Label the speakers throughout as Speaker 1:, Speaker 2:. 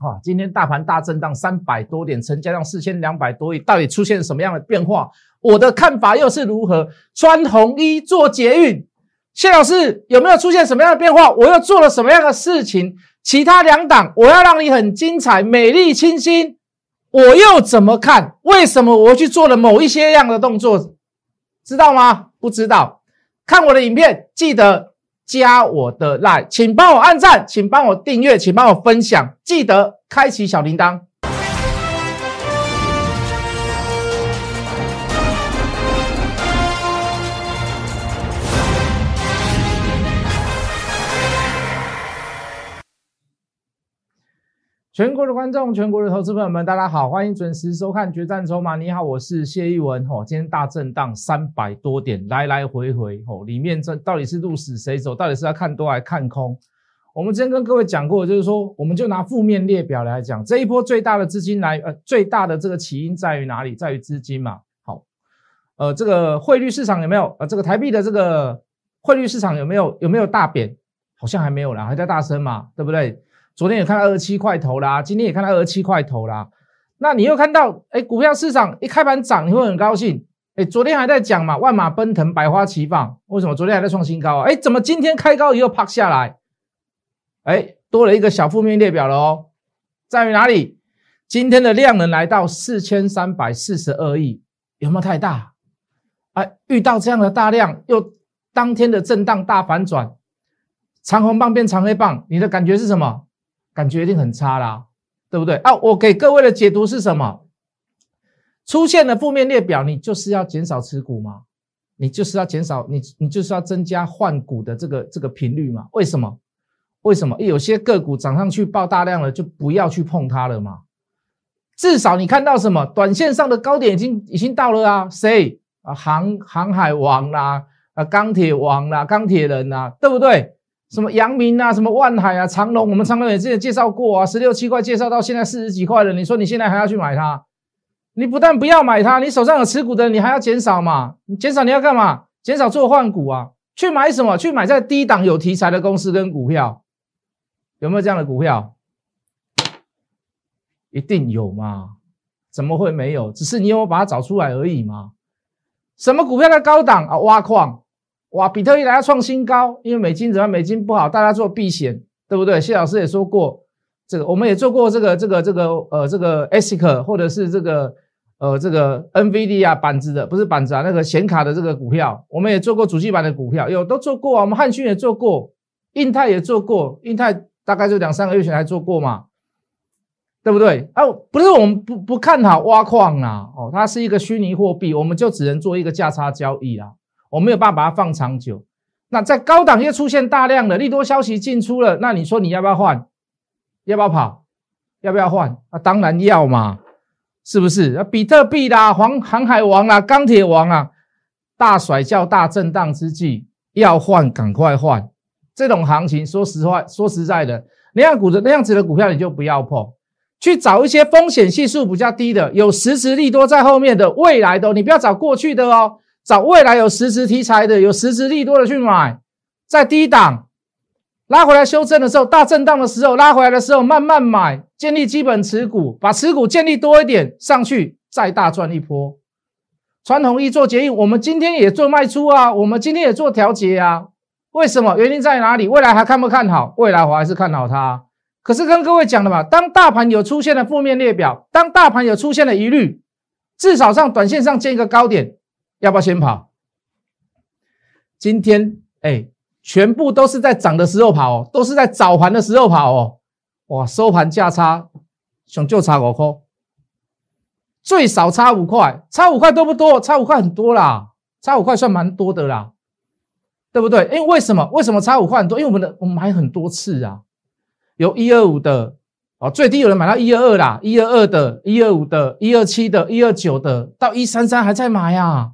Speaker 1: 啊，今天大盘大震荡三百多点，成交量四千两百多亿，到底出现什么样的变化？我的看法又是如何？穿红衣做捷运，谢老师有没有出现什么样的变化？我又做了什么样的事情？其他两档我要让你很精彩、美丽、清新，我又怎么看？为什么我去做了某一些样的动作？知道吗？不知道？看我的影片，记得加我的 line，请帮我按赞，请帮我订阅，请帮我分享，记得开启小铃铛。全国的观众，全国的投资朋友们，大家好，欢迎准时收看《决战筹码》。你好，我是谢逸文。吼，今天大震荡三百多点，来来回回，吼，里面这到底是鹿死谁手？到底是要看多还是看空？我们之前跟各位讲过，就是说，我们就拿负面列表来讲，这一波最大的资金来，呃，最大的这个起因在于哪里？在于资金嘛。好，呃，这个汇率市场有没有？呃，这个台币的这个汇率市场有没有？有没有大贬？好像还没有啦，还在大升嘛，对不对？昨天也看到二十七块头啦，今天也看到二十七块头啦。那你又看到，哎，股票市场一开盘涨，你会很高兴。哎，昨天还在讲嘛，万马奔腾，百花齐放。为什么昨天还在创新高啊？哎，怎么今天开高以后啪下来？哎，多了一个小负面列表了哦，在于哪里？今天的量能来到四千三百四十二亿，有没有太大？哎，遇到这样的大量，又当天的震荡大反转，长红棒变长黑棒，你的感觉是什么？感觉一定很差啦，对不对啊？我给各位的解读是什么？出现了负面列表，你就是要减少持股吗？你就是要减少你，你就是要增加换股的这个这个频率嘛？为什么？为什么？有些个股涨上去爆大量了，就不要去碰它了嘛？至少你看到什么？短线上的高点已经已经到了啊？谁啊？航航海王啦，啊钢铁王啦，钢铁人啦，对不对？什么阳明啊，什么万海啊，长隆，我们长隆也之前介绍过啊，十六七块介绍到现在四十几块了。你说你现在还要去买它？你不但不要买它，你手上有持股的，你还要减少嘛？你减少你要干嘛？减少做换股啊？去买什么？去买在低档有题材的公司跟股票，有没有这样的股票？一定有嘛？怎么会没有？只是你有没有把它找出来而已嘛？什么股票在高档啊？挖矿。哇，比特币来要创新高，因为美金怎么美金不好，大家做避险，对不对？谢老师也说过，这个我们也做过这个这个这个呃这个 ASIC 或者是这个呃这个 NVD 啊板子的，不是板子啊，那个显卡的这个股票，我们也做过主机板的股票，有都做过啊。我们汉讯也做过，印泰也做过，印泰大概就两三个月前还做过嘛，对不对？啊，不是我们不不看好挖矿啊，哦，它是一个虚拟货币，我们就只能做一个价差交易啊。我没有办法把它放长久，那在高档又出现大量的利多消息进出了，那你说你要不要换？要不要跑？要不要换？啊，当然要嘛，是不是？啊，比特币啦，黄航海王啊，钢铁王啊，大甩叫大震荡之际，要换赶快换。这种行情，说实话，说实在的，那样股的那样子的股票你就不要碰，去找一些风险系数比较低的，有实质利多在后面的未来的，你不要找过去的哦。找未来有实质题材的、有实质利多的去买，在低档拉回来修正的时候，大震荡的时候拉回来的时候慢慢买，建立基本持股，把持股建立多一点，上去再大赚一波。传统一做结印，我们今天也做卖出啊，我们今天也做调节啊。为什么？原因在哪里？未来还看不看好？未来我还是看好它。可是跟各位讲了嘛，当大盘有出现了负面列表，当大盘有出现了疑虑，至少上短线上建一个高点。要不要先跑？今天哎，全部都是在涨的时候跑哦，都是在早盘的时候跑哦。哇，收盘价差，想就差五块，最少差五块，差五块多不多？差五块很多啦，差五块算蛮多的啦，对不对？因为为什么？为什么差五块很多？因为我们的我们买很多次啊，有一二五的哦，最低有人买到一二二啦，一二二的，一二五的，一二七的，一二九的，到一三三还在买呀。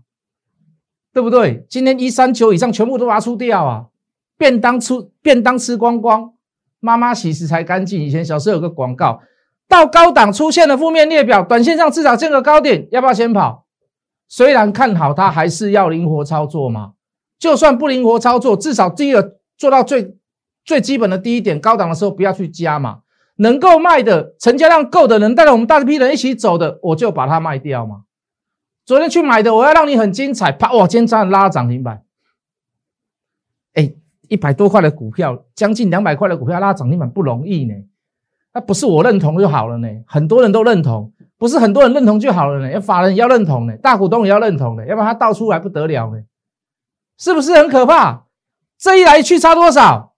Speaker 1: 对不对？今天一三九以上全部都拿出掉啊！便当出便当吃光光，妈妈洗食才干净。以前小时候有个广告，到高档出现了负面列表，短线上至少见个高点，要不要先跑？虽然看好它，还是要灵活操作嘛。就算不灵活操作，至少第一个做到最最基本的第一点，高档的时候不要去加嘛。能够卖的，成交量够的，能带着我们大批人一起走的，我就把它卖掉嘛。昨天去买的，我要让你很精彩，啪哇，今天这样拉涨停板，哎，一百多块的股票，将近两百块的股票拉涨停板不容易呢。那不是我认同就好了呢，很多人都认同，不是很多人认同就好了呢，要法人也要认同呢，大股东也要认同呢，要不然他倒出来不得了呢，是不是很可怕？这一来一去差多少？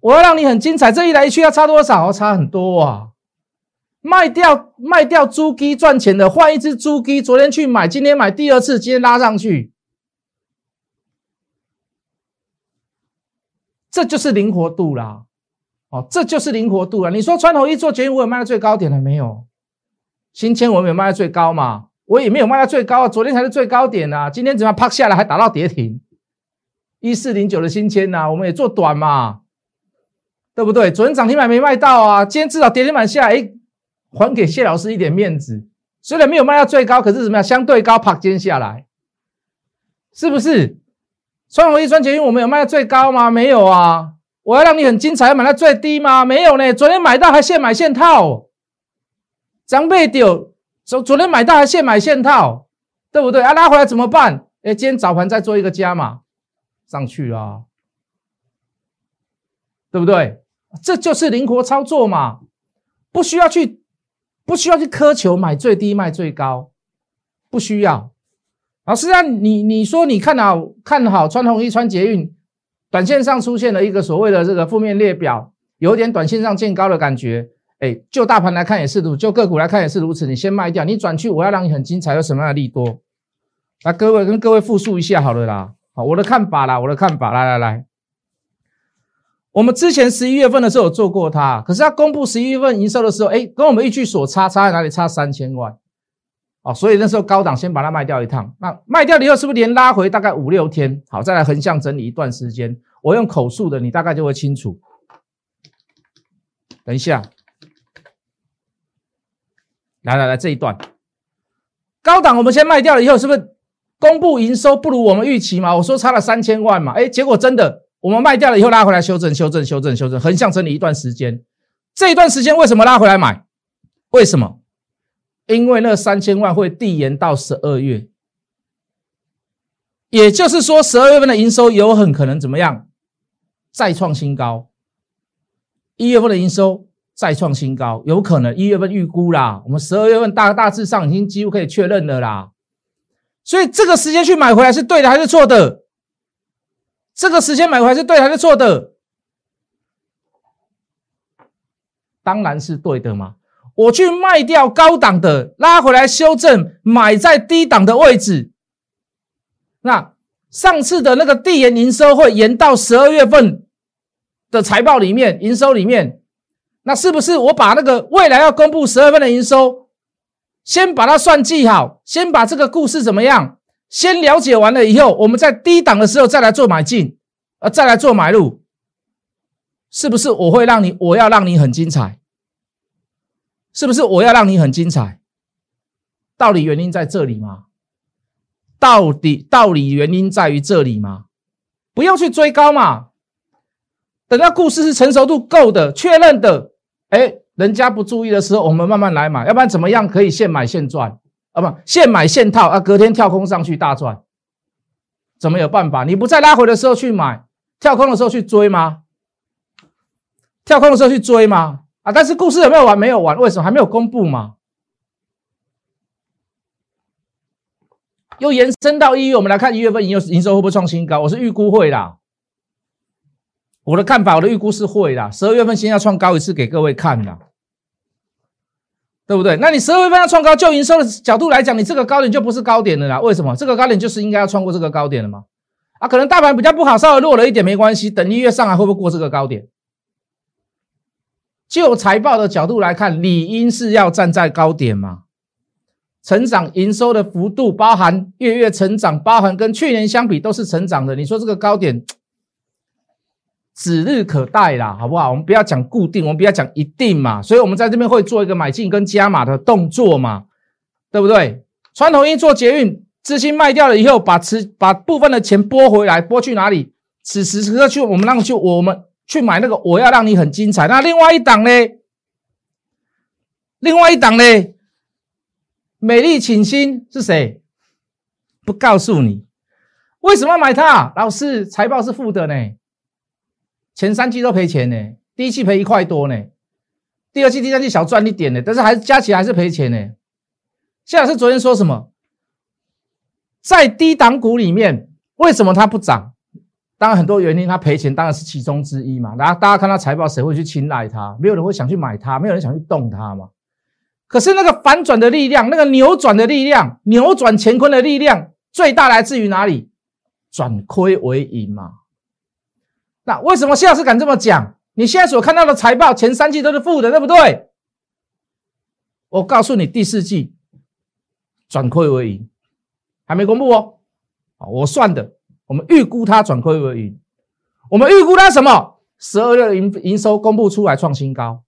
Speaker 1: 我要让你很精彩，这一来一去要差多少？差很多啊！卖掉卖掉猪鸡赚钱的，换一只猪鸡。昨天去买，今天买第二次，今天拉上去，这就是灵活度啦！哦，这就是灵活度了。你说穿头一做决定，我有卖到最高点了没有？新千我没有卖到最高嘛？我也没有卖到最高啊！昨天才是最高点啊！今天怎么啪下来还打到跌停？一四零九的新千呐，我们也做短嘛，对不对？昨天涨停板没卖到啊，今天至少跌停板下来，还给谢老师一点面子。虽然没有卖到最高，可是怎么样？相对高，啪接下来，是不是？双红一双捷运，我们有卖到最高吗？没有啊。我要让你很精彩，买到最低吗？没有呢。昨天买到还现买现套，张贝丢昨昨天买到还现买现套，对不对？啊，拉回来怎么办？哎，今天早盘再做一个加码。上去啊，对不对？这就是灵活操作嘛，不需要去，不需要去苛求买最低卖最高，不需要。老师啊，你你说你看好看好穿红衣穿捷运，短线上出现了一个所谓的这个负面列表，有点短线上见高的感觉。哎，就大盘来看也是如，就个股来看也是如此。你先卖掉，你转去，我要让你很精彩，有什么样的利多？那各位跟各位复述一下好了啦。好，我的看法啦，我的看法，来来来，我们之前十一月份的时候有做过它，可是它公布十一月份营收的时候，哎，跟我们预期所差差在哪里？差三千万，哦，所以那时候高档先把它卖掉一趟，那卖掉了以后是不是连拉回大概五六天？好，再来横向整理一段时间，我用口述的，你大概就会清楚。等一下，来来来，这一段高档我们先卖掉了以后，是不是？公布营收不如我们预期嘛？我说差了三千万嘛，哎，结果真的我们卖掉了以后拉回来修正、修正、修正、修正，横向整理一段时间。这一段时间为什么拉回来买？为什么？因为那三千万会递延到十二月，也就是说十二月份的营收有很可能怎么样？再创新高。一月份的营收再创新高，有可能一月份预估啦，我们十二月份大大致上已经几乎可以确认了啦。所以这个时间去买回来是对的还是错的？这个时间买回来是对还是错的？当然是对的嘛！我去卖掉高档的，拉回来修正，买在低档的位置。那上次的那个递延营收会延到十二月份的财报里面，营收里面，那是不是我把那个未来要公布十二份的营收？先把它算计好，先把这个故事怎么样？先了解完了以后，我们在低档的时候再来做买进，呃，再来做买入，是不是？我会让你，我要让你很精彩，是不是？我要让你很精彩，道理原因在这里吗？到底道理原因在于这里吗？不要去追高嘛，等到故事是成熟度够的、确认的，哎。人家不注意的时候，我们慢慢来买，要不然怎么样可以现买现赚啊？不，现买现套啊，隔天跳空上去大赚，怎么有办法？你不在拉回的时候去买，跳空的时候去追吗？跳空的时候去追吗？啊！但是故事有没有完？没有完，为什么还没有公布嘛？又延伸到一月，我们来看一月份营营收会不会创新高？我是预估会啦。我的看法，我的预估是会的。十二月份先要创高一次给各位看的，对不对？那你十二月份要创高，就营收的角度来讲，你这个高点就不是高点了啦。为什么？这个高点就是应该要穿过这个高点了嘛？啊，可能大盘比较不好，稍微弱了一点没关系。等一月上来会不会过这个高点？就财报的角度来看，理应是要站在高点嘛。成长营收的幅度，包含月月成长，包含跟去年相比都是成长的。你说这个高点？指日可待啦，好不好？我们不要讲固定，我们不要讲一定嘛。所以，我们在这边会做一个买进跟加码的动作嘛，对不对？传统一做捷运，资金卖掉了以后，把持把部分的钱拨回来，拨去哪里？此时此刻去，我们让去我们去买那个，我要让你很精彩。那另外一档呢？另外一档呢？美丽请心是谁？不告诉你。为什么买它？老师，财报是负的呢，前三季都赔钱呢，第一季赔一块多呢，第二季、第三季小赚一点呢，但是还是加起来还是赔钱呢。谢老师昨天说什么？在低档股里面，为什么它不涨？当然很多原因，它赔钱当然是其中之一嘛。然后大家看到财报，谁会去青睐它？没有人会想去买它，没有人想去动它嘛。可是那个反转的力量，那个扭转的力量，扭转乾坤的力量，最大来自于哪里？转亏为盈嘛。那为什么谢老师敢这么讲？你现在所看到的财报前三季都是负的，对不对？我告诉你，第四季转亏为盈，还没公布哦。好，我算的，我们预估它转亏为盈。我们预估它什么？十二月营营收公布出来创新高。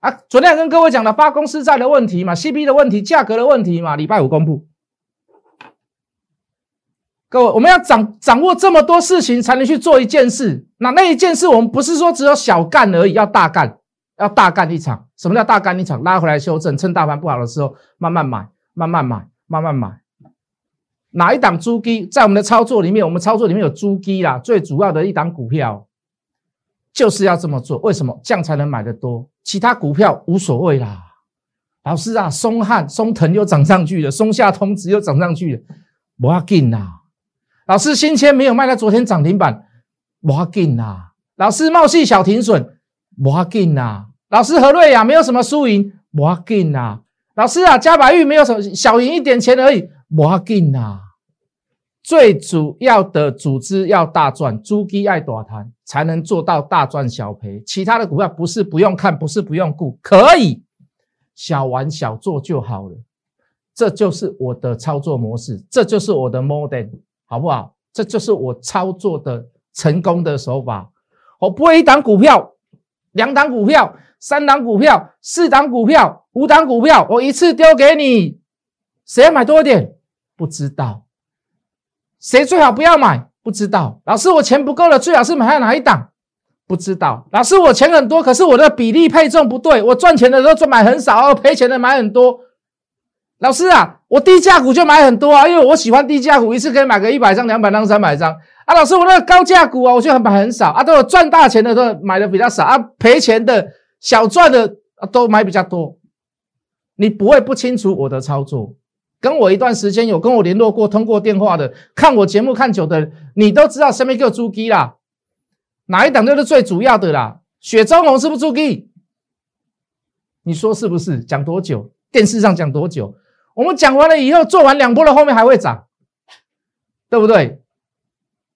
Speaker 1: 啊，昨天跟各位讲了发公司债的问题嘛，CP 的问题，价格的问题嘛，礼拜五公布。各位，我们要掌掌握这么多事情，才能去做一件事。那那一件事，我们不是说只有小干而已，要大干，要大干一场。什么叫大干一场？拉回来修正，趁大盘不好的时候，慢慢买，慢慢买，慢慢买。哪一档猪基在我们的操作里面？我们操作里面有猪基啦，最主要的一档股票就是要这么做。为什么？这样才能买得多。其他股票无所谓啦。老师啊，松汉、松藤又涨上去了，松下通知又涨上去了，不要紧呐。老师新签没有卖到昨天涨停板，不要紧呐。老师茂系小停损，不要紧呐。老师何瑞雅没有什么输赢，不要紧呐。老师啊，加白玉没有什么小赢一点钱而已，不要紧呐。最主要的组织要大赚，猪鸡爱大谈，才能做到大赚小赔。其他的股票不是不用看，不是不用顾，可以小玩小做就好了。这就是我的操作模式，这就是我的 model。好不好？这就是我操作的成功的手法。我不会一档股票、两档股票、三档股票、四档股票、五档股票，我一次丢给你。谁要买多一点？不知道。谁最好不要买？不知道。老师，我钱不够了，最好是买哪一档？不知道。老师，我钱很多，可是我的比例配重不对，我赚钱的时候就买很少，赔钱的买很多。老师啊，我低价股就买很多啊，因为我喜欢低价股，一次可以买个一百张、两百张、三百张啊。老师，我那个高价股啊，我就买很少啊，都有赚大钱的都买的比较少啊，赔钱的小赚的都买比较多。你不会不清楚我的操作，跟我一段时间有跟我联络过、通过电话的，看我节目看久的，你都知道什么叫猪鸡啦，哪一档就是最主要的啦。雪中红是不是猪鸡？你说是不是？讲多久？电视上讲多久？我们讲完了以后，做完两波了，后面还会涨，对不对？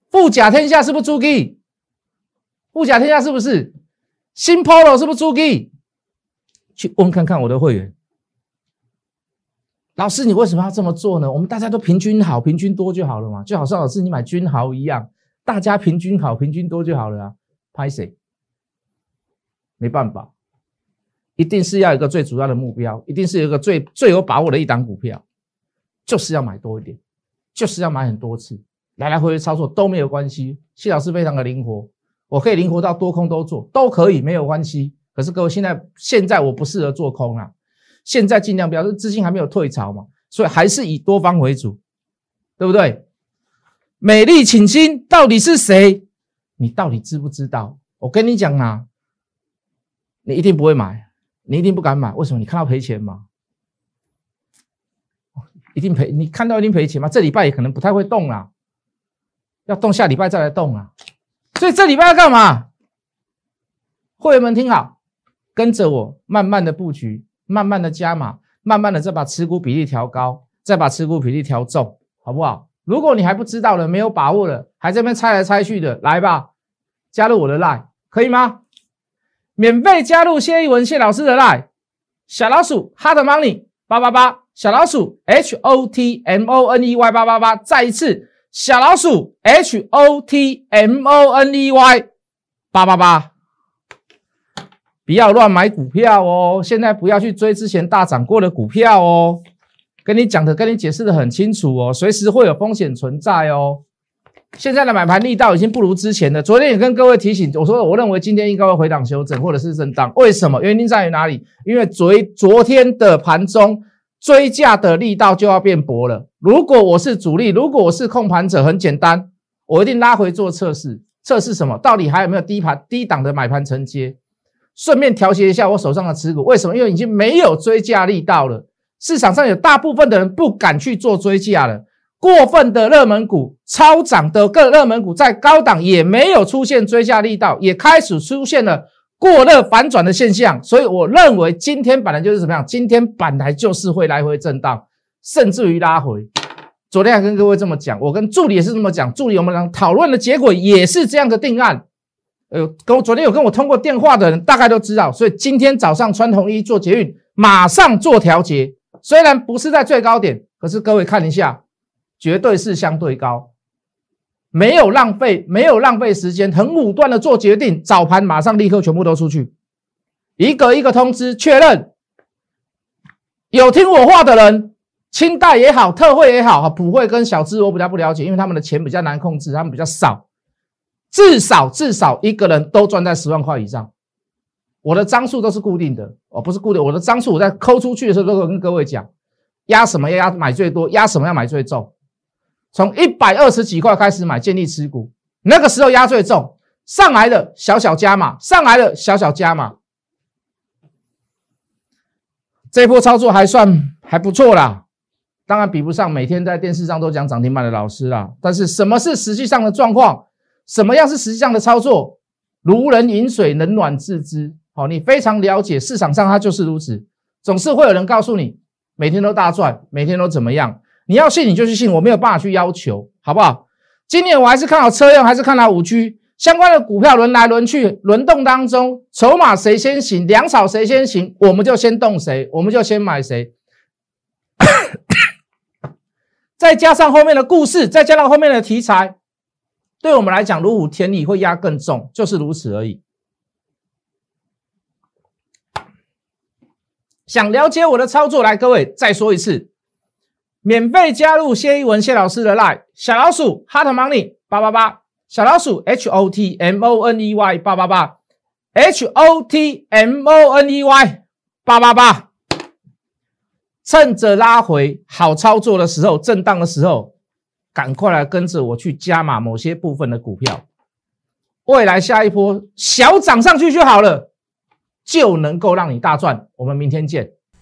Speaker 1: 富甲天下是不是猪鸡？富甲天下是不是新 Polo 是不是猪鸡？去问看看我的会员，老师，你为什么要这么做呢？我们大家都平均好，平均多就好了嘛，就好像老师你买均豪一样，大家平均好，平均多就好了啊。拍谁？没办法。一定是要一个最主要的目标，一定是有一个最最有把握的一档股票，就是要买多一点，就是要买很多次，来来回回操作都没有关系。谢老师非常的灵活，我可以灵活到多空都做，都可以没有关系。可是各位现在现在我不适合做空啊，现在尽量表示资金还没有退潮嘛，所以还是以多方为主，对不对？美丽请心到底是谁？你到底知不知道？我跟你讲啊，你一定不会买。你一定不敢买，为什么？你看到赔钱吗？一定赔，你看到一定赔钱吗？这礼拜也可能不太会动啦，要动下礼拜再来动啊。所以这礼拜要干嘛？会员们听好，跟着我慢慢的布局，慢慢的加码，慢慢的再把持股比例调高，再把持股比例调重，好不好？如果你还不知道的，没有把握的，还在那边猜来猜去的，来吧，加入我的 line，可以吗？免费加入谢一文谢老师的 line，小老鼠 hot money 八八八，小老鼠 h o t m o n e y 八八八，再一次小老鼠 h o t m o n e y 八八八，不要乱买股票哦，现在不要去追之前大涨过的股票哦，跟你讲的，跟你解释的很清楚哦，随时会有风险存在哦。现在的买盘力道已经不如之前了。昨天也跟各位提醒，我说我认为今天应该会回档修正或者是震荡。为什么？原因在于哪里？因为昨昨天的盘中追价的力道就要变薄了。如果我是主力，如果我是控盘者，很简单，我一定拉回做测试。测试什么？到底还有没有低盘低档的买盘承接？顺便调节一下我手上的持股。为什么？因为已经没有追价力道了。市场上有大部分的人不敢去做追价了。过分的热门股、超涨的各热门股，在高档也没有出现追加力道，也开始出现了过热反转的现象。所以我认为今天本来就是怎么样？今天本来就是会来回震荡，甚至于拉回。昨天还跟各位这么讲，我跟助理也是这么讲。助理我们俩讨论的结果也是这样的定案。呃，跟昨天有跟我通过电话的人大概都知道。所以今天早上穿红衣做捷运，马上做调节。虽然不是在最高点，可是各位看一下。绝对是相对高，没有浪费，没有浪费时间，很武断的做决定，早盘马上立刻全部都出去，一个一个通知确认，有听我话的人，清代也好，特惠也好，普惠跟小资我比较不了解，因为他们的钱比较难控制，他们比较少，至少至少一个人都赚在十万块以上，我的张数都是固定的，哦，不是固定，我的张数我在抠出去的时候都会跟各位讲，压什么要压买最多，压什么要买最重。从一百二十几块开始买建立持股，那个时候压最重，上来的小小加码，上来的小小加码，这波操作还算还不错啦。当然比不上每天在电视上都讲涨停板的老师啦。但是什么是实际上的状况？什么样是实际上的操作？如人饮水，冷暖自知。好，你非常了解市场上它就是如此，总是会有人告诉你每天都大赚，每天都怎么样。你要信你就去信，我没有办法去要求，好不好？今年我还是看好车用，还是看好五 G 相关的股票轮来轮去，轮动当中，筹码谁先行，粮草谁先行，我们就先动谁，我们就先买谁。再加上后面的故事，再加上后面的题材，对我们来讲如虎添翼，会压更重，就是如此而已。想了解我的操作，来，各位再说一次。免费加入谢一文谢老师的 Line 小老鼠 Hot Money 八八八小老鼠 H O T M O N E Y 八八八 H O T M O N E Y 八八八，趁着拉回好操作的时候，震荡的时候，赶快来跟着我去加码某些部分的股票，未来下一波小涨上去就好了，就能够让你大赚。我们明天见。